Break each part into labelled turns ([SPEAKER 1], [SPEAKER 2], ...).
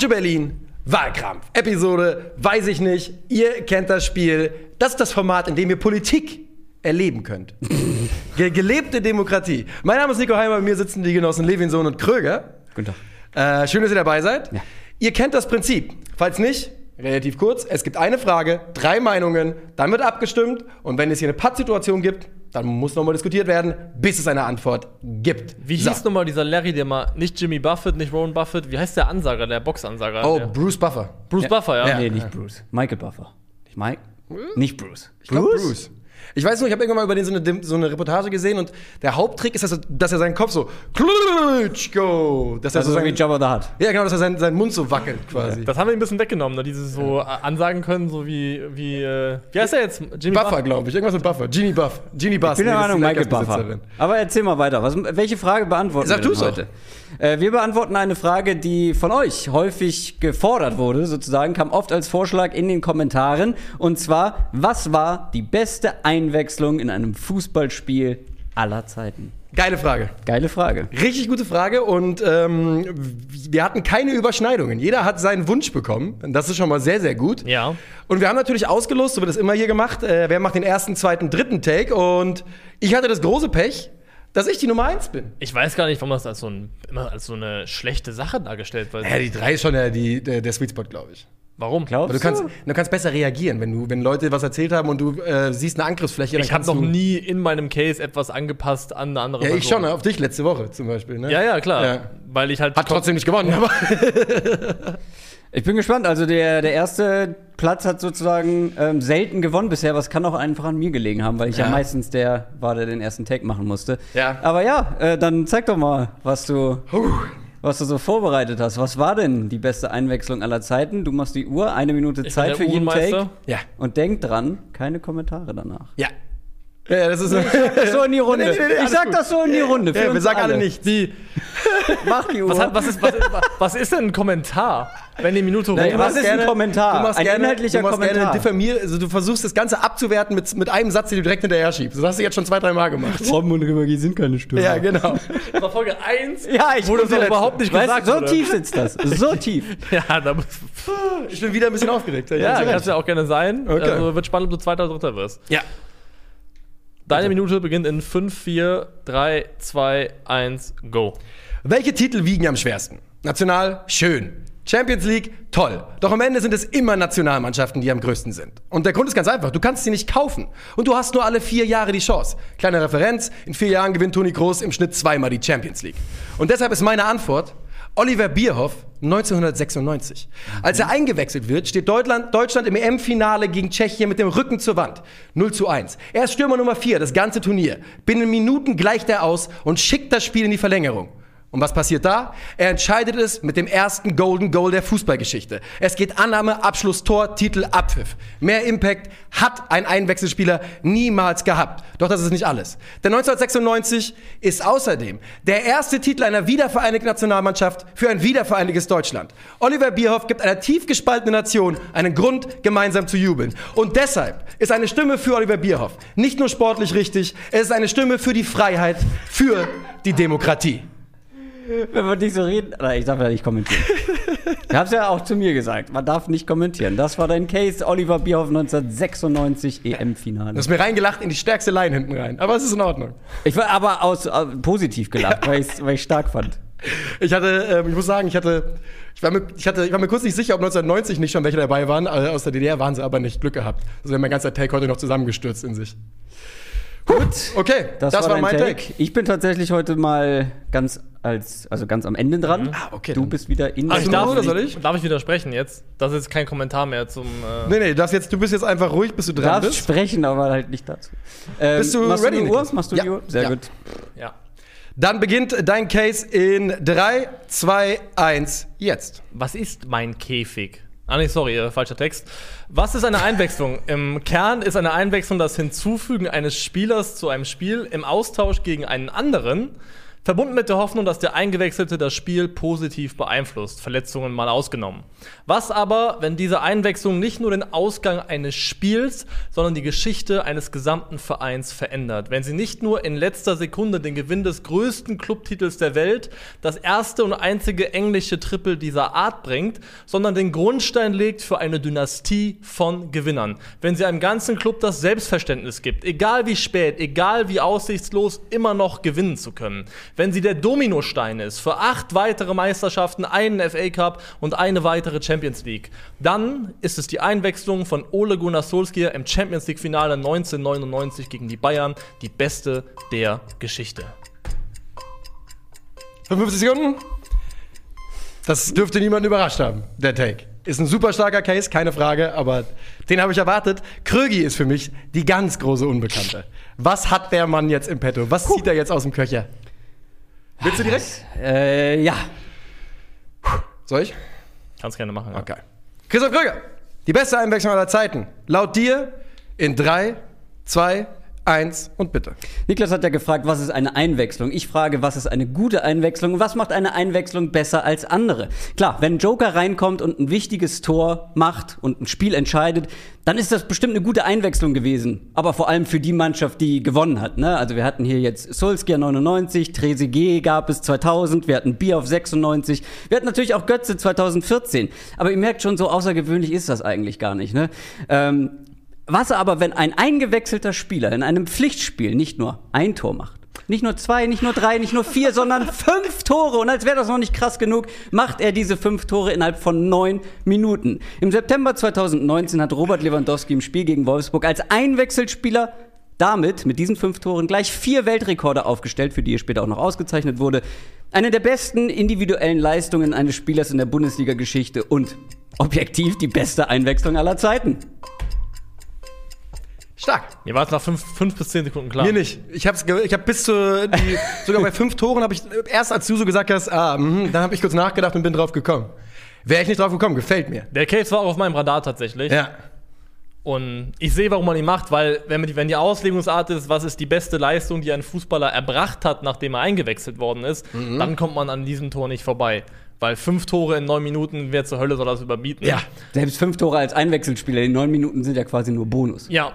[SPEAKER 1] Calcio Berlin, Wahlkampf. Episode, weiß ich nicht. Ihr kennt das Spiel. Das ist das Format, in dem ihr Politik erleben könnt. Ge gelebte Demokratie. Mein Name ist Nico Heimer, bei mir sitzen die Genossen Levinson und Kröger.
[SPEAKER 2] Guten Tag.
[SPEAKER 1] Äh, schön, dass ihr dabei seid.
[SPEAKER 2] Ja.
[SPEAKER 1] Ihr kennt das Prinzip. Falls nicht, relativ kurz. Es gibt eine Frage, drei Meinungen, dann wird abgestimmt. Und wenn es hier eine Pattsituation gibt, dann muss nochmal diskutiert werden, bis es eine Antwort gibt.
[SPEAKER 3] Wie
[SPEAKER 1] So.
[SPEAKER 3] hieß nochmal dieser Larry, der mal nicht Jimmy Buffett, nicht Warren Buffett, wie heißt der Ansager, der Boxansager?
[SPEAKER 1] Oh,
[SPEAKER 3] der,
[SPEAKER 1] Bruce Buffer.
[SPEAKER 3] Bruce Buffer, ja.
[SPEAKER 1] Ja.
[SPEAKER 2] Nee, nicht Bruce. Michael Buffer. Nicht Mike? Nicht Bruce.
[SPEAKER 1] Ich glaub, Bruce? Ich weiß nur, ich habe irgendwann mal über den so eine, so eine Reportage gesehen und der Haupttrick ist, dass er, dass er seinen Kopf so Klitschko, dass er
[SPEAKER 2] Also
[SPEAKER 1] so
[SPEAKER 2] so wie
[SPEAKER 1] sein,
[SPEAKER 2] Jabba the Hutt.
[SPEAKER 1] ja genau, dass er seinen, seinen Mund so wackelt quasi.
[SPEAKER 3] Das haben wir ihm ein bisschen weggenommen, ne? dieses so äh, ansagen können, so wie, wie, äh, wie heißt der jetzt? Jimmy
[SPEAKER 1] Buffer, glaube ich, irgendwas mit Buffer, Genie Buff, Genie Buff.
[SPEAKER 2] Ich bin der Meinung, Michael Buffer. Aber erzähl mal weiter. Was, welche Frage beantworten
[SPEAKER 1] Sag
[SPEAKER 2] wir heute? Äh, wir beantworten eine Frage, die von euch häufig gefordert wurde, sozusagen, kam oft als Vorschlag in den Kommentaren. Und zwar, was war die beste Einwechslung in einem Fußballspiel aller Zeiten?
[SPEAKER 1] Geile Frage.
[SPEAKER 2] Geile Frage.
[SPEAKER 1] Richtig gute Frage und ähm, wir hatten keine Überschneidungen. Jeder hat seinen Wunsch bekommen. Das ist schon mal sehr, sehr gut.
[SPEAKER 3] Ja.
[SPEAKER 1] Und wir haben natürlich ausgelost, so wird es immer hier gemacht, äh, wer macht den ersten, zweiten, dritten Take. Und ich hatte das große Pech, dass ich die Nummer eins bin.
[SPEAKER 3] Ich weiß gar nicht, warum das als so, ein, immer als so eine schlechte Sache dargestellt wird.
[SPEAKER 1] Ja, die drei ist schon der, die, der, der Sweet Spot, glaube ich.
[SPEAKER 3] Warum?
[SPEAKER 2] Glaubst
[SPEAKER 1] Aber du kannst, du kannst besser reagieren, wenn, du, wenn Leute was erzählt haben und du äh, siehst eine Angriffsfläche. dann
[SPEAKER 3] Ich habe noch
[SPEAKER 1] du-
[SPEAKER 3] nie in meinem Case etwas angepasst an eine andere
[SPEAKER 1] Ja, ich schon, auf dich letzte Woche zum Beispiel. Ne?
[SPEAKER 3] Ja, ja, klar.
[SPEAKER 1] Ja.
[SPEAKER 3] Weil ich halt.
[SPEAKER 1] Hat trotzdem nicht gewonnen, aber.
[SPEAKER 2] Ich bin gespannt. Also der, der erste Platz hat sozusagen ähm, selten gewonnen bisher, was kann auch einfach an mir gelegen haben, weil ich ja,
[SPEAKER 1] Ja.
[SPEAKER 2] meistens der war, der den ersten Take machen musste.
[SPEAKER 1] Ja.
[SPEAKER 2] Aber ja, äh, dann zeig doch mal, was du, was du so vorbereitet hast. Was war denn die beste Einwechslung aller Zeiten? Du machst die Uhr, eine Minute Zeit für jeden. Take.
[SPEAKER 1] Ja.
[SPEAKER 2] Und denk dran, keine Kommentare danach.
[SPEAKER 1] Ja. Ja, das ist.
[SPEAKER 2] So in die Runde.
[SPEAKER 1] Nee, nee, nee,
[SPEAKER 2] ich sag
[SPEAKER 1] gut.
[SPEAKER 2] das so in die Runde. für
[SPEAKER 1] Ja, wir sagen alle nichts.
[SPEAKER 3] Wie,
[SPEAKER 2] Mach die Uhr.
[SPEAKER 3] was, hat, was, ist, was, ist, was ist denn ein Kommentar, wenn die Minute rum
[SPEAKER 2] Nein, was
[SPEAKER 3] ist?
[SPEAKER 2] ist ein Kommentar?
[SPEAKER 1] Du machst
[SPEAKER 2] Ein
[SPEAKER 1] gerne,
[SPEAKER 2] inhaltlicher
[SPEAKER 1] du machst
[SPEAKER 2] Kommentar.
[SPEAKER 1] Gerne diffamier, also du versuchst das Ganze abzuwerten mit, mit einem Satz, den du direkt hinterher schiebst. Das hast du jetzt schon zwei, drei Mal gemacht.
[SPEAKER 2] Robben und Rübergie sind keine Stürmer.
[SPEAKER 1] Ja, genau.
[SPEAKER 3] Das war Folge 1,
[SPEAKER 2] Ja, ich
[SPEAKER 3] wo das noch
[SPEAKER 2] der
[SPEAKER 3] überhaupt nicht gesagt
[SPEAKER 2] weißt, du, So
[SPEAKER 3] wurde.
[SPEAKER 2] tief sitzt das. So tief.
[SPEAKER 3] Ja, da muss,
[SPEAKER 1] Ich bin wieder ein bisschen aufgeregt.
[SPEAKER 3] ja kannst ja auch gerne sein.
[SPEAKER 1] Okay.
[SPEAKER 3] Also wird spannend, ob du Zweiter oder Dritter wirst.
[SPEAKER 1] Ja.
[SPEAKER 3] Deine Minute beginnt in 5, 4, 3, 2, 1, go.
[SPEAKER 1] Welche Titel wiegen am schwersten? National, schön. Champions League, toll. Doch am Ende sind es immer Nationalmannschaften, die am größten sind. Und der Grund ist ganz einfach, du kannst sie nicht kaufen. Und du hast nur alle vier Jahre die Chance. Kleine Referenz, in vier Jahren gewinnt Toni Kroos im Schnitt zweimal die Champions League. Und deshalb ist meine Antwort, Oliver Bierhoff 1996. Als er eingewechselt wird, steht Deutschland, Deutschland im EM-Finale gegen Tschechien mit dem Rücken zur Wand. 0 zu 1. Er ist Stürmer Nummer 4, das ganze Turnier. Binnen Minuten gleicht er aus und schickt das Spiel in die Verlängerung. Und was passiert da? Er entscheidet es mit dem ersten Golden Goal der Fußballgeschichte. Es geht Annahme, Abschluss, Tor, Titel, Abpfiff. Mehr Impact hat ein Einwechselspieler niemals gehabt. Doch das ist nicht alles. Denn 1996 ist außerdem der erste Titel einer wiedervereinigten Nationalmannschaft für ein wiedervereinigtes Deutschland. Oliver Bierhoff gibt einer tief gespaltenen Nation einen Grund, gemeinsam zu jubeln. Und deshalb ist eine Stimme für Oliver Bierhoff nicht nur sportlich richtig, es ist eine Stimme für die Freiheit, für die Demokratie.
[SPEAKER 2] Wenn wir nicht so reden. Ich darf ja nicht kommentieren. Ich hab's ja auch zu mir gesagt. Man darf nicht kommentieren. Das war dein Case, Oliver Bierhoff 1996 EM-Finale.
[SPEAKER 1] Du hast mir reingelacht in die stärkste Line hinten rein. Aber es ist in Ordnung.
[SPEAKER 2] Ich war aber aus, äh, positiv gelacht, weil, weil ich stark fand.
[SPEAKER 1] Ich hatte, ähm, ich muss sagen, ich hatte, ich war, mir, ich hatte, ich war mir kurz nicht sicher, ob 1990 nicht schon welche dabei waren. Aus der DDR waren sie aber nicht. Glück gehabt. Also mein ganzer Take heute noch zusammengestürzt in sich.
[SPEAKER 2] Gut.
[SPEAKER 1] Okay, das, war,
[SPEAKER 2] dein
[SPEAKER 1] mein Take.
[SPEAKER 2] Ich bin tatsächlich heute mal ganz als, also ganz am Ende dran.
[SPEAKER 1] Ah, okay,
[SPEAKER 2] Du
[SPEAKER 1] dann-
[SPEAKER 2] bist wieder in
[SPEAKER 1] Ach,
[SPEAKER 2] der
[SPEAKER 3] darf,
[SPEAKER 1] oder soll ich?
[SPEAKER 3] darf ich widersprechen jetzt? Das ist kein Kommentar mehr zum. Äh,
[SPEAKER 1] Nee, nee, das jetzt, du bist jetzt einfach ruhig, bis du
[SPEAKER 2] Du
[SPEAKER 1] dran
[SPEAKER 2] darfst
[SPEAKER 1] bist.
[SPEAKER 2] sprechen, aber halt nicht dazu. Ähm,
[SPEAKER 1] Bist du
[SPEAKER 2] machst
[SPEAKER 1] ready,
[SPEAKER 2] du die Uhr? Machst du
[SPEAKER 1] Ja.
[SPEAKER 2] die Uhr? Sehr
[SPEAKER 1] Ja.
[SPEAKER 2] gut.
[SPEAKER 3] ja.
[SPEAKER 1] Dann beginnt dein Case in 3, 2, 1, jetzt.
[SPEAKER 3] Was ist mein Käfig? Ah, nee, sorry, äh, falscher Text. Was ist eine Einwechslung? Im Kern ist eine Einwechslung das Hinzufügen eines Spielers zu einem Spiel im Austausch gegen einen anderen. Verbunden mit der Hoffnung, dass der Eingewechselte das Spiel positiv beeinflusst, Verletzungen mal ausgenommen. Was aber, wenn diese Einwechslung nicht nur den Ausgang eines Spiels, sondern die Geschichte eines gesamten Vereins verändert? Wenn sie nicht nur in letzter Sekunde den Gewinn des größten Clubtitels der Welt, das erste und einzige englische Triple dieser Art bringt, sondern den Grundstein legt für eine Dynastie von Gewinnern. Wenn sie einem ganzen Club das Selbstverständnis gibt, egal wie spät, egal wie aussichtslos, immer noch gewinnen zu können wenn sie der Dominostein ist für acht weitere Meisterschaften, einen FA Cup und eine weitere Champions League, dann ist es die Einwechslung von Ole Gunnar Solskjaer im Champions League Finale 1999 gegen die Bayern, die beste der Geschichte.
[SPEAKER 1] 55 Sekunden? Das dürfte niemanden überrascht haben, der Take. Ist ein super starker Case, keine Frage, aber den habe ich erwartet. Krögi ist für mich die ganz große Unbekannte. Was hat der Mann jetzt im Petto? Was zieht er jetzt aus dem Köcher? Willst du direkt?
[SPEAKER 2] Äh, ja.
[SPEAKER 1] Soll ich?
[SPEAKER 3] Kannst gerne machen. Ja.
[SPEAKER 1] Okay. Christoph Kröger, die beste Einwechslung aller Zeiten. Laut dir in 3, 2, 1 und bitte.
[SPEAKER 2] Niklas hat ja gefragt, was ist eine Einwechslung? Ich frage, was ist eine gute Einwechslung? Was macht eine Einwechslung besser als andere? Klar, wenn Joker reinkommt und ein wichtiges Tor macht und ein Spiel entscheidet, dann ist das bestimmt eine gute Einwechslung gewesen. Aber vor allem für die Mannschaft, die gewonnen hat. Ne? Also wir hatten hier jetzt Solskjaer 99, Trezeguet gab es 2000, wir hatten Bier auf 96, wir hatten natürlich auch Götze 2014. Aber ihr merkt schon, so außergewöhnlich ist das eigentlich gar nicht. Ne? Ähm, was aber, wenn ein eingewechselter Spieler in einem Pflichtspiel nicht nur ein Tor macht, nicht nur zwei, nicht nur drei, nicht nur vier, sondern fünf Tore. Und als wäre das noch nicht krass genug, macht er diese fünf Tore innerhalb von neun Minuten. Im September 2019 hat Robert Lewandowski im Spiel gegen Wolfsburg als Einwechselspieler damit mit diesen fünf Toren gleich vier Weltrekorde aufgestellt, für die er später auch noch ausgezeichnet wurde. Eine der besten individuellen Leistungen eines Spielers in der Bundesliga-Geschichte und objektiv die beste Einwechslung aller Zeiten.
[SPEAKER 1] Stark.
[SPEAKER 3] Mir war es nach fünf, fünf bis zehn Sekunden klar.
[SPEAKER 1] Mir nicht. Ich habe ich hab bis zu die, sogar bei fünf Toren habe ich erst als du so gesagt hast, ah, mh, dann habe ich kurz nachgedacht und bin drauf gekommen. Wäre ich nicht drauf gekommen, gefällt mir.
[SPEAKER 3] Der Case war auch auf meinem Radar tatsächlich.
[SPEAKER 1] Ja.
[SPEAKER 3] Und ich sehe, warum man ihn macht, weil wenn, die, wenn die Auslegungsart ist, was ist die beste Leistung, die ein Fußballer erbracht hat, nachdem er eingewechselt worden ist, mhm. dann kommt man an diesem Tor nicht vorbei. Weil fünf Tore in neun Minuten, wer zur Hölle soll das überbieten?
[SPEAKER 2] Ja. Selbst fünf Tore als Einwechselspieler in neun Minuten sind ja quasi nur Bonus.
[SPEAKER 3] Ja,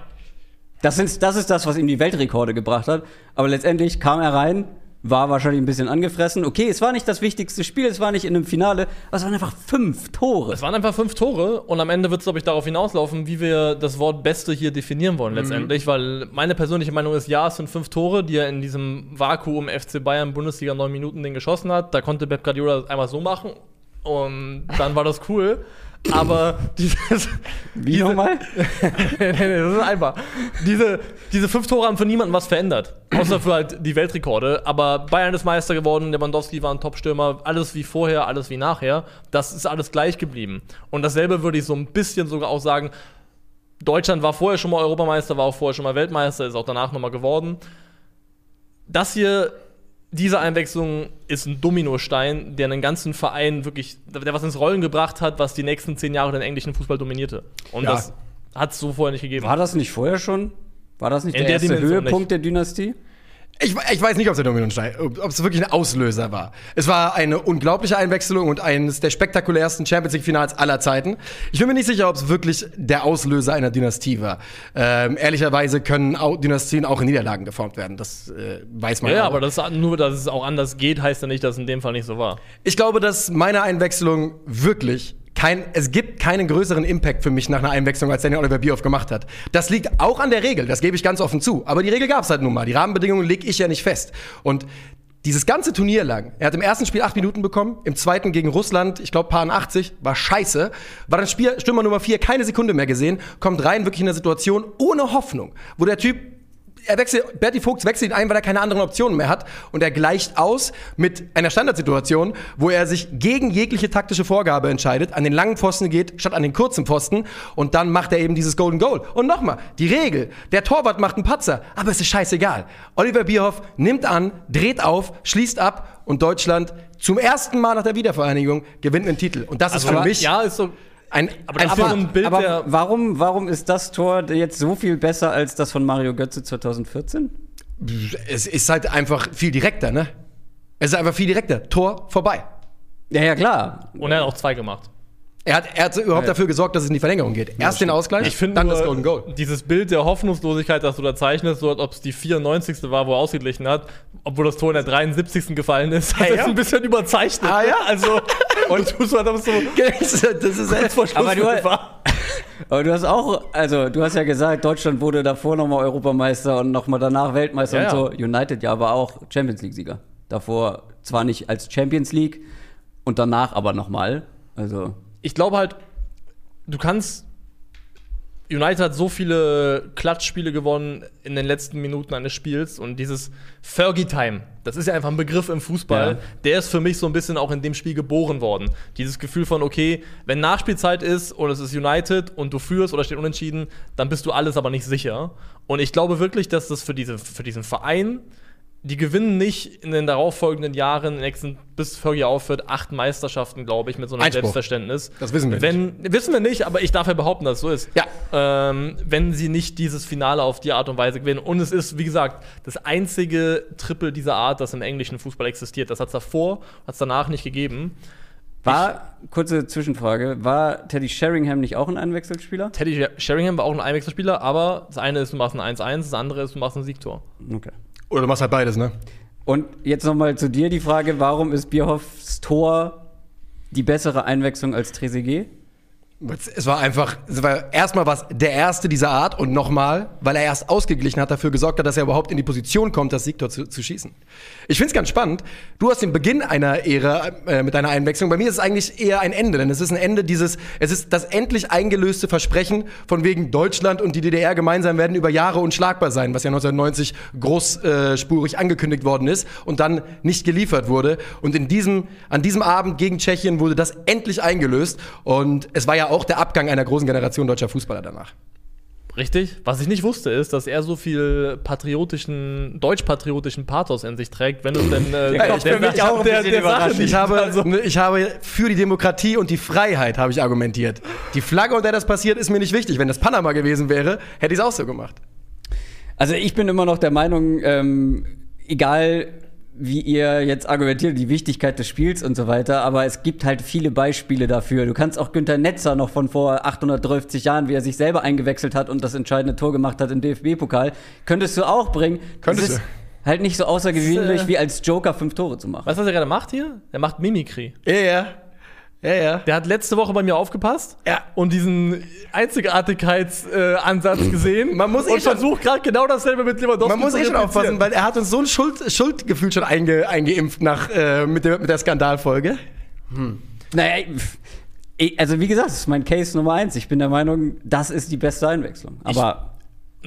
[SPEAKER 2] das, sind, das ist das, was ihm die Weltrekorde gebracht hat. Aber letztendlich kam er rein, war wahrscheinlich ein bisschen angefressen. Okay, es war nicht das wichtigste Spiel, es war nicht in einem Finale, aber es waren einfach fünf Tore.
[SPEAKER 3] Es waren einfach fünf Tore und am Ende wird es, glaube ich, darauf hinauslaufen, wie wir das Wort Beste hier definieren wollen, mhm. letztendlich, weil meine persönliche Meinung ist, ja, es sind fünf Tore, die er in diesem Vakuum FC Bayern Bundesliga neun Minuten den geschossen hat. Da konnte Pep Guardiola einmal so machen und dann war das cool. Aber dieses.
[SPEAKER 2] Wie diese, nochmal?
[SPEAKER 3] nee, nee, das ist einfach. Diese, diese fünf Tore haben für niemanden was verändert. Außer für halt die Weltrekorde. Aber Bayern ist Meister geworden, Lewandowski war ein Topstürmer. Alles wie vorher, alles wie nachher. Das ist alles gleich geblieben. Und dasselbe würde ich so ein bisschen sogar auch sagen. Deutschland war vorher schon mal Europameister, war auch vorher schon mal Weltmeister, ist auch danach nochmal geworden. Das hier diese Einwechslung ist ein Dominostein, der einen ganzen Verein wirklich, der was ins Rollen gebracht hat, was die nächsten zehn Jahre den englischen Fußball dominierte. Und ja. das hat es so vorher nicht gegeben.
[SPEAKER 2] War das nicht vorher schon? War das nicht In der, der erste Höhepunkt nicht. der Dynastie?
[SPEAKER 1] Ich, ich, weiß nicht, ob es wirklich ein Auslöser war. Es war eine unglaubliche Einwechslung und eines der spektakulärsten Champions League Finals aller Zeiten. Ich bin mir nicht sicher, ob es wirklich der Auslöser einer Dynastie war. Ähm, ehrlicherweise können auch Dynastien auch in Niederlagen geformt werden. Das äh, weiß man.
[SPEAKER 3] Ja, ja aber das, nur, dass es auch anders geht, heißt ja nicht, dass es in dem Fall nicht so war.
[SPEAKER 1] Ich glaube, dass meine Einwechslung wirklich kein, es gibt keinen größeren Impact für mich nach einer Einwechslung, als Daniel Oliver Bierhoff gemacht hat. Das liegt auch an der Regel, das gebe ich ganz offen zu. Aber die Regel gab es halt nun mal. Die Rahmenbedingungen lege ich ja nicht fest. Und dieses ganze Turnier lang, er hat im ersten Spiel acht Minuten bekommen, im zweiten gegen Russland, ich glaube, paar 80, war scheiße. War dann Spiel, Stürmer Nummer vier, keine Sekunde mehr gesehen, kommt rein wirklich in eine Situation ohne Hoffnung, wo der Typ er wechselt, Berti Vogts wechselt ihn ein, weil er keine anderen Optionen mehr hat. Und er gleicht aus mit einer Standardsituation, wo er sich gegen jegliche taktische Vorgabe entscheidet, an den langen Pfosten geht, statt an den kurzen Pfosten. Und dann macht er eben dieses Golden Goal. Und nochmal, die Regel, der Torwart macht einen Patzer, aber es ist scheißegal. Oliver Bierhoff nimmt an, dreht auf, schließt ab und Deutschland zum ersten Mal nach der Wiedervereinigung gewinnt einen Titel. Und das also ist für mich.
[SPEAKER 3] Ja, ist so
[SPEAKER 2] ein, aber, ein aber, ein Bild aber warum, warum ist das Tor jetzt so viel besser als das von Mario Götze 2014?
[SPEAKER 1] Es ist halt einfach viel direkter, ne? Es ist einfach viel direkter. Tor vorbei.
[SPEAKER 2] Ja, ja, klar.
[SPEAKER 3] Und er hat auch zwei gemacht.
[SPEAKER 1] Er hat, er hat überhaupt dafür gesorgt, dass es in die Verlängerung geht. Erst den Ausgleich,
[SPEAKER 3] Ich finde
[SPEAKER 1] dann das Golden Goal.
[SPEAKER 3] dieses Bild der Hoffnungslosigkeit, das du da zeichnest, so als ob es die 94. war, wo er ausgeglichen hat, obwohl das Tor in der 73. gefallen ist, hat
[SPEAKER 1] Ja,
[SPEAKER 3] es
[SPEAKER 1] ja.
[SPEAKER 3] ein bisschen überzeichnet.
[SPEAKER 1] Ah,
[SPEAKER 3] ne?
[SPEAKER 1] ja?
[SPEAKER 3] Also, und du so, so
[SPEAKER 1] das ist
[SPEAKER 3] kurz vor Schluss
[SPEAKER 2] Aber du-
[SPEAKER 3] war.
[SPEAKER 2] Aber du hast auch, also du hast ja gesagt, Deutschland wurde davor nochmal Europameister und nochmal danach Weltmeister
[SPEAKER 3] Ja,
[SPEAKER 2] und so. United ja aber auch Champions League-Sieger. Davor zwar nicht als Champions League und danach aber nochmal. Also.
[SPEAKER 3] Ich glaube halt, du kannst. United hat so viele Klatschspiele gewonnen in den letzten Minuten eines Spiels und dieses Fergie-Time, das ist ja einfach ein Begriff im Fußball,
[SPEAKER 2] Ja.
[SPEAKER 3] der ist für mich so ein bisschen auch in dem Spiel geboren worden. Dieses Gefühl von, okay, wenn Nachspielzeit ist und es ist United und du führst oder steht unentschieden, dann bist du alles aber nicht sicher. Und ich glaube wirklich, dass das für, diese, für diesen Verein die gewinnen nicht in den darauffolgenden Jahren, in den nächsten, bis Fergie aufhört, acht Meisterschaften, glaube ich, mit so einem
[SPEAKER 1] Einspruch.
[SPEAKER 3] Selbstverständnis.
[SPEAKER 1] Das wissen wir
[SPEAKER 3] wenn, Wissen wir nicht, aber ich darf ja behaupten, dass es so ist.
[SPEAKER 1] Ja.
[SPEAKER 3] Ähm, wenn sie nicht dieses Finale auf die Art und Weise gewinnen. Und es ist, wie gesagt, das einzige Triple dieser Art, das im englischen Fußball existiert. Das hat es davor, hat es danach nicht gegeben.
[SPEAKER 2] War, kurze Zwischenfrage, war Teddy Sheringham nicht auch ein Einwechselspieler?
[SPEAKER 3] Teddy Sheringham war auch ein Einwechselspieler, aber das eine ist, du machst ein 1-1, das andere ist, du machst ein Siegtor.
[SPEAKER 2] Okay.
[SPEAKER 1] Oder du machst halt beides, ne?
[SPEAKER 2] Und jetzt nochmal zu dir die Frage, warum ist Bierhoffs Tor die bessere Einwechslung als Trezeguet?
[SPEAKER 1] Es war einfach, es war erstmal was der erste dieser Art und nochmal, weil er erst ausgeglichen hat, dafür gesorgt hat, dass er überhaupt in die Position kommt, das Siegtor zu, zu schießen. Ich finde es ganz spannend. Du hast den Beginn einer Ära äh, mit deiner Einwechslung. Bei mir ist es eigentlich eher ein Ende, denn es ist ein Ende dieses, es ist das endlich eingelöste Versprechen von wegen Deutschland und die DDR gemeinsam werden über Jahre unschlagbar sein, was ja 1990 großspurig angekündigt worden ist und dann nicht geliefert wurde. Und in diesem, an diesem Abend gegen Tschechien wurde das endlich eingelöst und es war ja auch der Abgang einer großen Generation deutscher Fußballer danach.
[SPEAKER 3] Richtig. Was ich nicht wusste, ist, dass er so viel patriotischen, deutsch-patriotischen Pathos in sich trägt, wenn du denn äh,
[SPEAKER 2] mich auch.
[SPEAKER 1] Ich habe,
[SPEAKER 3] Also,
[SPEAKER 1] ne, ich habe für die Demokratie und die Freiheit habe ich argumentiert. Die Flagge, unter der das passiert, ist mir nicht wichtig. Wenn das Panama gewesen wäre, hätte ich es auch so gemacht.
[SPEAKER 2] Also ich bin immer noch der Meinung, ähm, egal wie ihr jetzt argumentiert, die Wichtigkeit des Spiels und so weiter, aber es gibt halt viele Beispiele dafür. Du kannst auch Günter Netzer noch von vor 830 Jahren, wie er sich selber eingewechselt hat und das entscheidende Tor gemacht hat im DFB-Pokal, könntest du auch bringen.
[SPEAKER 1] Könntest
[SPEAKER 2] Es ist
[SPEAKER 1] du.
[SPEAKER 2] halt nicht so außergewöhnlich,
[SPEAKER 3] Das, äh,
[SPEAKER 2] wie als Joker fünf Tore zu machen.
[SPEAKER 3] weißt du, was er gerade macht hier? Er macht Mimikry.
[SPEAKER 1] Ja, ja. Ja, ja.
[SPEAKER 3] Der hat letzte Woche bei mir aufgepasst
[SPEAKER 1] Ja.
[SPEAKER 3] und diesen Einzigartigkeitsansatz äh, gesehen.
[SPEAKER 1] Man muss eh
[SPEAKER 3] und
[SPEAKER 1] schon-
[SPEAKER 3] versucht gerade genau dasselbe mit Lewandowski
[SPEAKER 1] Man muss eh schon aufpassen, weil er hat uns so ein Schuld, Schuldgefühl schon einge, eingeimpft nach, äh, mit, der, mit der Skandalfolge.
[SPEAKER 2] Naja, pff, ich- also wie gesagt, das ist mein Case Nummer eins. Ich bin der Meinung, das ist die beste Einwechslung. Aber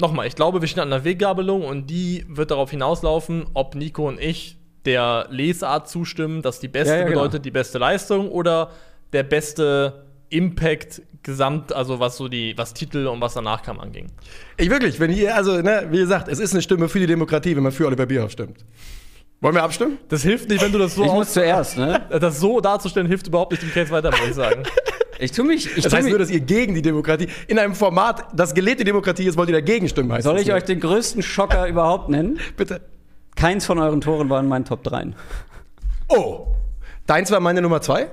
[SPEAKER 3] Nochmal, ich glaube, wir stehen an einer Weggabelung und die wird darauf hinauslaufen, ob Nico und ich der Lesart zustimmen, dass die beste
[SPEAKER 2] Ja, ja, genau.
[SPEAKER 3] bedeutet die beste Leistung oder der beste Impact gesamt, also was so die, was Titel und was danach kam anging.
[SPEAKER 1] Ich wirklich, wenn ihr, also, ne, wie gesagt, es ist eine Stimme für die Demokratie, wenn man für Oliver Bierhoff stimmt. Wollen wir abstimmen?
[SPEAKER 3] Das hilft nicht, wenn du das so
[SPEAKER 2] ich muss zuerst, ne?
[SPEAKER 3] das so darzustellen, hilft überhaupt nicht dem Case weiter, muss ich sagen.
[SPEAKER 2] Ich tu mich. Ich
[SPEAKER 1] Das heißt
[SPEAKER 2] mich,
[SPEAKER 1] nur, dass ihr gegen die Demokratie, in einem Format, das gelebte Demokratie ist, wollt ihr dagegen stimmen, heißt
[SPEAKER 2] soll
[SPEAKER 1] das
[SPEAKER 2] ich euch den größten Schocker überhaupt nennen?
[SPEAKER 1] Bitte.
[SPEAKER 2] Keins von euren Toren war in meinen Top 3.
[SPEAKER 1] Oh, deins war meine Nummer zwei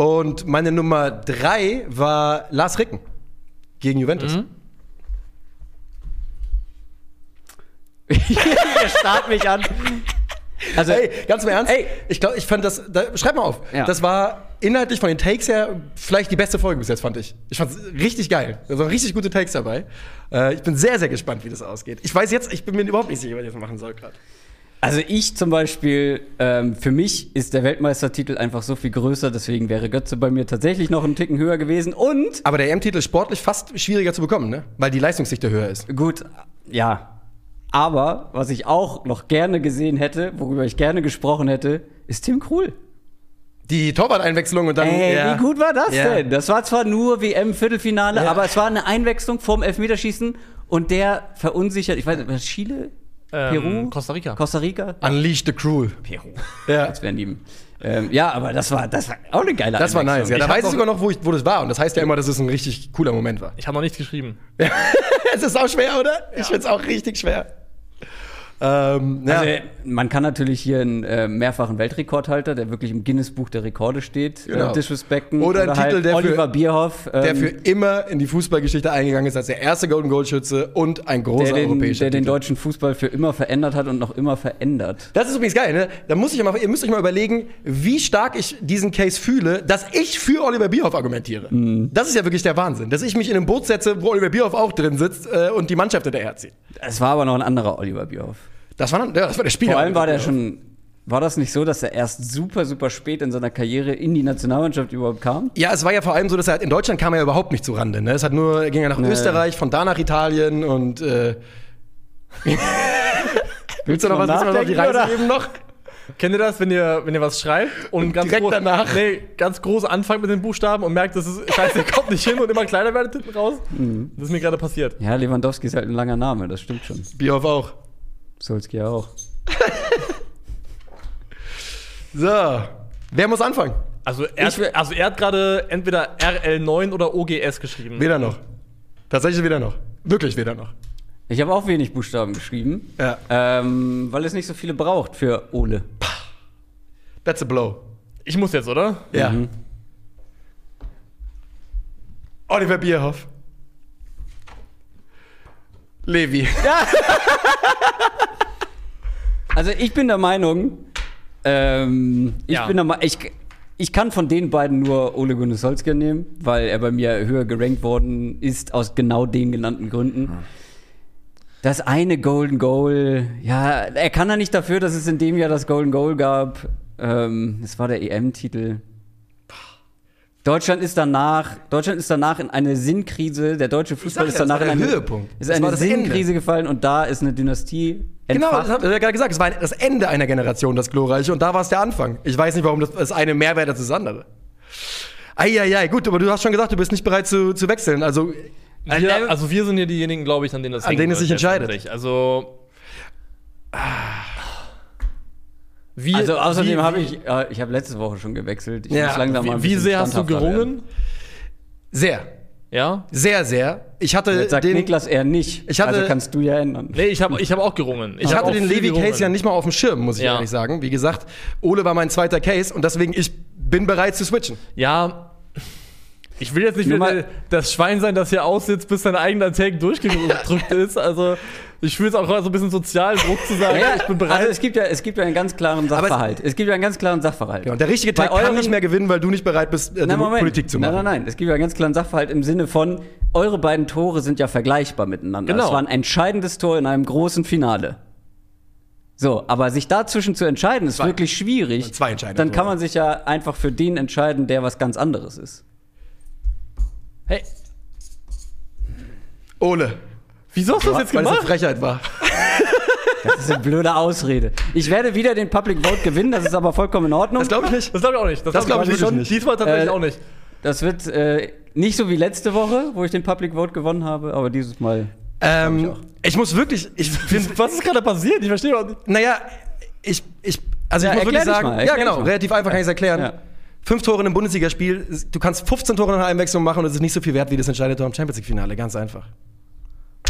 [SPEAKER 1] und meine Nummer drei war Lars Ricken gegen Juventus.
[SPEAKER 2] Mhm. Ihr starrt mich an. Also,
[SPEAKER 1] Ey, ganz im Ernst,
[SPEAKER 2] Ey.
[SPEAKER 1] ich glaube, ich fand das, da, schreib mal auf,
[SPEAKER 2] Ja.
[SPEAKER 1] das war inhaltlich von den Takes her vielleicht die beste Folge bis jetzt, fand ich. Ich fand es richtig geil. Da waren richtig gute Takes dabei. Äh, ich bin sehr, sehr gespannt, wie das ausgeht. Ich weiß jetzt, ich bin mir überhaupt nicht sicher, was ich jetzt machen soll gerade.
[SPEAKER 2] Also ich zum Beispiel, ähm, für mich ist der Weltmeistertitel einfach so viel größer, deswegen wäre Götze bei mir tatsächlich noch einen Ticken höher gewesen. Und
[SPEAKER 1] Aber der EM-Titel ist sportlich fast schwieriger zu bekommen, ne? Weil die Leistungsdichte höher ist.
[SPEAKER 2] gut, ja. Aber was ich auch noch gerne gesehen hätte, worüber ich gerne gesprochen hätte, ist Tim Krul.
[SPEAKER 1] Die Torwart-Einwechslung und dann.
[SPEAKER 2] Ey,
[SPEAKER 1] ja.
[SPEAKER 2] wie gut war das
[SPEAKER 1] Ja.
[SPEAKER 2] denn? Das war zwar nur WM-Viertelfinale,
[SPEAKER 1] Ja.
[SPEAKER 2] aber es war eine Einwechslung vorm Elfmeterschießen und der verunsichert, ich weiß nicht, was, Chile?
[SPEAKER 3] Ähm,
[SPEAKER 2] Peru?
[SPEAKER 3] Costa Rica.
[SPEAKER 2] Costa Rica?
[SPEAKER 1] Unleash the Cruel.
[SPEAKER 2] Peru.
[SPEAKER 1] Ja.
[SPEAKER 2] Jetzt werden die. Ähm, ja, aber das war, das war auch eine geile
[SPEAKER 1] Das war nice. Ja, da weiß ich sogar noch, wo, ich, wo das war. Und das heißt ja immer, dass es ein richtig cooler Moment war.
[SPEAKER 3] Ich habe noch nichts geschrieben.
[SPEAKER 1] es ist auch schwer, oder? Ich find's auch richtig schwer. Ähm, ja.
[SPEAKER 2] Also, man kann natürlich hier einen äh, mehrfachen Weltrekordhalter, der wirklich im Guinness-Buch der Rekorde steht,
[SPEAKER 1] Genau.
[SPEAKER 2] äh, disrespekten.
[SPEAKER 1] Oder ein Titel, der für-
[SPEAKER 2] Oliver Bierhoff, ähm,
[SPEAKER 1] der für immer in die Fußballgeschichte eingegangen ist als der erste Golden Goal Schütze und ein großer
[SPEAKER 2] der, den,
[SPEAKER 1] europäischer
[SPEAKER 2] der den
[SPEAKER 1] Titel.
[SPEAKER 2] deutschen Fußball für immer verändert hat und noch immer verändert.
[SPEAKER 1] Das ist übrigens geil, ne? Da muss ich mal, ihr müsst euch mal überlegen, wie stark ich diesen Case fühle, dass ich für Oliver Bierhoff argumentiere. Das ist ja wirklich der Wahnsinn, dass ich mich in ein Boot setze, wo Oliver Bierhoff auch drin sitzt äh, und die Mannschaft hinterherzieht.
[SPEAKER 2] Es war aber noch ein anderer Oliver Bierhoff.
[SPEAKER 1] Das war, dann- ja, das war der Spieler.
[SPEAKER 2] Vor allem war der schon. War das nicht so, dass er erst super, super spät in seiner Karriere in die Nationalmannschaft überhaupt kam?
[SPEAKER 1] Ja, es war ja vor allem so, dass er halt in Deutschland kam er ja überhaupt nicht zu Rande. Ne? Es hat nur, er ging ja nach Österreich, von da nach Italien und äh, Willst du noch was, willst du noch die Reise
[SPEAKER 2] oder?
[SPEAKER 1] eben noch?
[SPEAKER 3] Kennt ihr das, wenn ihr, wenn ihr was schreibt und ganz
[SPEAKER 1] direkt
[SPEAKER 3] groß,
[SPEAKER 1] danach.
[SPEAKER 3] Nee, ganz groß anfangt mit den Buchstaben und merkt, das ist scheiße, ihr kommt nicht hin und immer kleiner werdet hinten raus?
[SPEAKER 1] Mhm.
[SPEAKER 3] Das ist mir gerade passiert.
[SPEAKER 2] Ja, Lewandowski ist halt ein langer Name, das stimmt schon.
[SPEAKER 1] Bierhoff auch.
[SPEAKER 2] Solski ja auch.
[SPEAKER 1] So, wer muss anfangen?
[SPEAKER 3] Also er,
[SPEAKER 2] Ich
[SPEAKER 3] hat, also er hat gerade entweder RL9 oder OGS geschrieben.
[SPEAKER 1] Weder noch. Tatsächlich weder noch. Wirklich weder noch.
[SPEAKER 2] Ich habe auch wenig Buchstaben geschrieben,
[SPEAKER 1] Ja.
[SPEAKER 2] ähm, weil es nicht so viele braucht für Ole.
[SPEAKER 1] That's a blow.
[SPEAKER 3] Ich muss jetzt, oder?
[SPEAKER 1] Ja. Oliver Bierhoff. Levi.
[SPEAKER 2] Also ich bin der Meinung, ähm, ich
[SPEAKER 3] Ja.
[SPEAKER 2] bin der Meinung, ich, ich kann von den beiden nur Ole Gunnar Solskjaer nehmen, weil er bei mir höher gerankt worden ist aus genau den genannten Gründen. Das eine Golden Goal, ja, er kann ja nicht dafür, dass es in dem Jahr das Golden Goal gab. Ähm, es war der EM-Titel. Deutschland ist danach, Deutschland ist danach in eine Sinnkrise. Der deutsche Fußball ist
[SPEAKER 1] ja,
[SPEAKER 2] danach in
[SPEAKER 1] der
[SPEAKER 2] eine,
[SPEAKER 1] Höhepunkt.
[SPEAKER 2] ist eine Sinnkrise
[SPEAKER 1] Ende.
[SPEAKER 2] gefallen und da ist eine Dynastie
[SPEAKER 1] Genau,
[SPEAKER 2] entfacht.
[SPEAKER 1] das hat er ja gerade gesagt. Es war das Ende einer Generation, das Glorreiche. Und da war es der Anfang. Ich weiß nicht, warum das, das eine mehr wäre als das andere. Eieiei, gut, aber du hast schon gesagt, du bist nicht bereit zu, zu wechseln. Also,
[SPEAKER 3] Wir, also wir sind hier diejenigen, glaube ich, an denen das
[SPEAKER 1] An denen es sich entscheidet.
[SPEAKER 3] Also wie,
[SPEAKER 2] Also außerdem habe ich, äh, ich habe letzte Woche schon gewechselt. Ich
[SPEAKER 1] Ja,
[SPEAKER 2] muss langsam mal ein
[SPEAKER 3] Wie, wie sehr hast du gerungen?
[SPEAKER 2] werden.
[SPEAKER 1] sehr,
[SPEAKER 3] Ja?
[SPEAKER 1] sehr, sehr. Ich hatte
[SPEAKER 2] Jetzt sagt
[SPEAKER 1] den,
[SPEAKER 2] Niklas eher nicht.
[SPEAKER 1] Ich hatte-
[SPEAKER 2] also kannst du ja ändern.
[SPEAKER 3] Nee, ich habe ich hab auch gerungen.
[SPEAKER 1] ich
[SPEAKER 3] hab
[SPEAKER 1] hatte den Levi-Case
[SPEAKER 3] gerungen.
[SPEAKER 1] ja nicht mal auf dem Schirm, muss ich
[SPEAKER 3] Ja.
[SPEAKER 1] ehrlich sagen. Wie gesagt, Ole war mein zweiter Case und deswegen, ich bin bereit zu switchen.
[SPEAKER 3] Ja. Ich will jetzt nicht
[SPEAKER 2] Nur
[SPEAKER 3] wieder
[SPEAKER 2] mal-
[SPEAKER 3] das Schwein sein, das hier aussitzt, bis sein eigener Take durchgedrückt ist. Also, ich fühle es auch gerade so ein bisschen sozial, Druck zu sagen,
[SPEAKER 2] Ja,
[SPEAKER 3] ich bin bereit.
[SPEAKER 2] Also es gibt ja, es gibt ja einen ganz klaren Sachverhalt. Es, gibt ja einen ganz klaren Sachverhalt.
[SPEAKER 1] Ja, und der richtige Tag kann
[SPEAKER 2] euren-
[SPEAKER 1] nicht mehr gewinnen, weil du nicht bereit bist, äh,
[SPEAKER 2] Nein, Moment.
[SPEAKER 1] Politik zu machen.
[SPEAKER 2] Nein, nein, nein. Es gibt ja einen ganz klaren Sachverhalt im Sinne von, eure beiden Tore sind ja vergleichbar miteinander.
[SPEAKER 3] Genau.
[SPEAKER 2] Es war ein entscheidendes Tor in einem großen Finale. So, aber sich dazwischen zu entscheiden, ist
[SPEAKER 1] Zwei.
[SPEAKER 2] wirklich schwierig.
[SPEAKER 1] Zwei entscheidende
[SPEAKER 2] Dann kann man sich ja einfach für den entscheiden, der was ganz anderes ist.
[SPEAKER 3] hey,
[SPEAKER 1] Ole,
[SPEAKER 3] wieso hast du das jetzt
[SPEAKER 1] weil es eine
[SPEAKER 3] gemacht?
[SPEAKER 1] Frechheit war.
[SPEAKER 2] Das ist eine blöde Ausrede. Ich werde wieder den Public Vote gewinnen, das ist aber vollkommen in Ordnung.
[SPEAKER 1] Das glaube ich nicht.
[SPEAKER 3] Das glaube ich auch nicht.
[SPEAKER 1] Das glaub ich
[SPEAKER 3] wirklich
[SPEAKER 1] nicht.
[SPEAKER 3] Diesmal tatsächlich
[SPEAKER 2] Äh,
[SPEAKER 3] auch nicht.
[SPEAKER 2] Das wird äh, nicht so wie letzte Woche, wo ich den Public Vote gewonnen habe, aber dieses Mal.
[SPEAKER 1] Ähm, ich muss wirklich, ich
[SPEAKER 3] Was ist gerade passiert? Ich verstehe auch nicht.
[SPEAKER 1] naja, ich, ich, also
[SPEAKER 2] Ja,
[SPEAKER 1] ich muss wirklich sagen,
[SPEAKER 2] mal,
[SPEAKER 1] ja genau, relativ einfach kann ich es erklären.
[SPEAKER 2] Ja.
[SPEAKER 1] Fünf Tore in einem Bundesligaspiel, du kannst 15 Tore nach einer Einwechslung machen und es ist nicht so viel wert wie das entscheidende Tor im Champions League Finale, ganz einfach.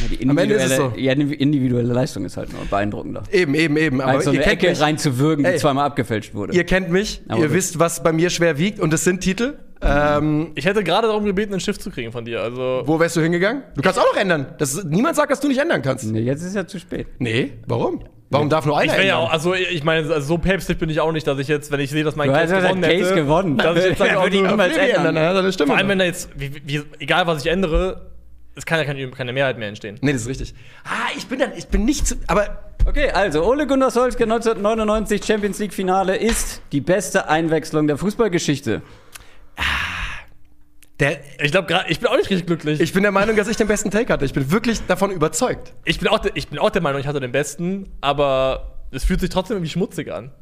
[SPEAKER 2] Die
[SPEAKER 1] Am Ende ist es
[SPEAKER 2] individuelle,
[SPEAKER 1] so.
[SPEAKER 2] ja, die individuelle Leistung ist halt noch beidruckender.
[SPEAKER 1] Eben, eben, eben. Aber
[SPEAKER 2] so
[SPEAKER 1] ihr
[SPEAKER 2] eine
[SPEAKER 1] kennt
[SPEAKER 2] Ecke
[SPEAKER 1] mich,
[SPEAKER 2] reinzuwürgen, die
[SPEAKER 1] Ey.
[SPEAKER 2] zweimal abgefälscht wurde.
[SPEAKER 1] ihr kennt mich,
[SPEAKER 2] Aber
[SPEAKER 1] ihr
[SPEAKER 2] gut.
[SPEAKER 1] wisst, was bei mir schwer wiegt und es sind Titel. Ähm,
[SPEAKER 3] Ich hätte gerade darum gebeten, einen Stift zu kriegen von dir. Also,
[SPEAKER 1] wo wärst du hingegangen? Du kannst auch noch ändern. Das niemand sagt, dass du nicht ändern kannst.
[SPEAKER 2] nee, jetzt ist ja zu spät.
[SPEAKER 1] Nee, warum? Warum darf nur einer
[SPEAKER 3] ich ja
[SPEAKER 1] ändern?
[SPEAKER 3] auch, also ich meine, also so päpstlich bin ich auch nicht, dass ich jetzt, wenn ich sehe, dass mein
[SPEAKER 2] Du
[SPEAKER 3] Case
[SPEAKER 2] hast
[SPEAKER 3] gewonnen
[SPEAKER 2] Case
[SPEAKER 3] hätte,
[SPEAKER 2] gewonnen.
[SPEAKER 3] dass ich jetzt sage,
[SPEAKER 2] Ja, würde ich
[SPEAKER 3] also,
[SPEAKER 2] niemals
[SPEAKER 1] Levi
[SPEAKER 2] ändern.
[SPEAKER 1] dann hat er eine Stimme.
[SPEAKER 3] vor allem, wenn da jetzt, wie, wie, egal was ich ändere, es kann ja keine, keine Mehrheit mehr entstehen.
[SPEAKER 1] Nee, das ist richtig. Ah, ich bin dann, ich bin nicht zu, aber
[SPEAKER 2] Okay, also Ole Gunnar Solskjaer 1999 Champions League Finale ist die beste Einwechslung der Fußballgeschichte.
[SPEAKER 1] der,
[SPEAKER 3] Ich glaube, ich bin auch nicht richtig glücklich. Ich,
[SPEAKER 1] ich bin der Meinung, dass ich den besten Take hatte. Ich bin wirklich davon überzeugt.
[SPEAKER 3] bin auch, ich bin auch der Meinung, ich hatte den besten, aber es fühlt sich trotzdem irgendwie schmutzig an.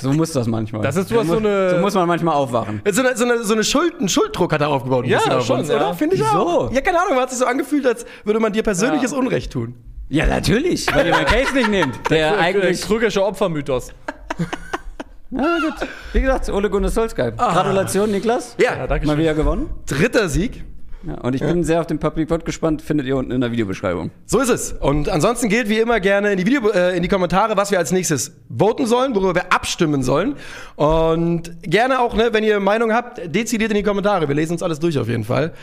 [SPEAKER 2] So muss das manchmal.
[SPEAKER 3] Das ist sowas
[SPEAKER 2] so,
[SPEAKER 3] so eine-
[SPEAKER 2] so muss man manchmal aufwachen.
[SPEAKER 1] So eine, so eine, so eine Schuld, ein Schulddruck hat er aufgebaut.
[SPEAKER 3] Ja,
[SPEAKER 1] bisschen
[SPEAKER 3] schon,
[SPEAKER 1] uns,
[SPEAKER 3] ja.
[SPEAKER 1] oder? Finde ich
[SPEAKER 2] Wieso?
[SPEAKER 1] auch. Ja, keine Ahnung, man hat sich so angefühlt, als würde man dir persönliches
[SPEAKER 3] Ja.
[SPEAKER 1] Unrecht tun.
[SPEAKER 2] Ja, natürlich, weil ihr meinen Case nicht nehmt. Der
[SPEAKER 3] Der
[SPEAKER 2] eigentlich.
[SPEAKER 3] krügersche Opfermythos.
[SPEAKER 2] Ja, gut. Wie gesagt, Ole Gunnar Solskjaer. Gratulation, Niklas.
[SPEAKER 1] Ja,
[SPEAKER 3] Ja, danke
[SPEAKER 2] Mal
[SPEAKER 3] schön.
[SPEAKER 2] wieder gewonnen.
[SPEAKER 1] dritter Sieg.
[SPEAKER 2] Ja, und ich bin sehr auf den Public Vote gespannt, findet ihr unten in der Videobeschreibung.
[SPEAKER 1] So ist es. Und ansonsten gilt wie immer gerne in die, Video, äh, in die Kommentare, was wir als nächstes voten sollen, worüber wir abstimmen sollen. Und gerne auch, ne, wenn ihr Meinung habt, dezidiert in die Kommentare. Wir lesen uns alles durch auf jeden Fall.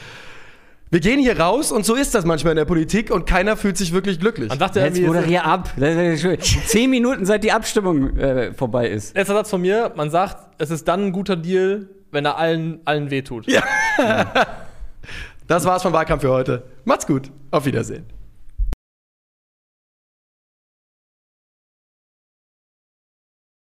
[SPEAKER 1] Wir gehen hier raus und so ist das manchmal in der Politik und keiner fühlt sich wirklich glücklich.
[SPEAKER 3] Man dachte
[SPEAKER 2] Jetzt moderier ab. Zehn Minuten, seit die Abstimmung äh, vorbei ist.
[SPEAKER 3] letzter Satz von mir, man sagt, es ist dann ein guter Deal, wenn er allen, allen wehtut.
[SPEAKER 1] Das war's vom Wahlkampf für heute. Macht's gut. Auf Wiedersehen.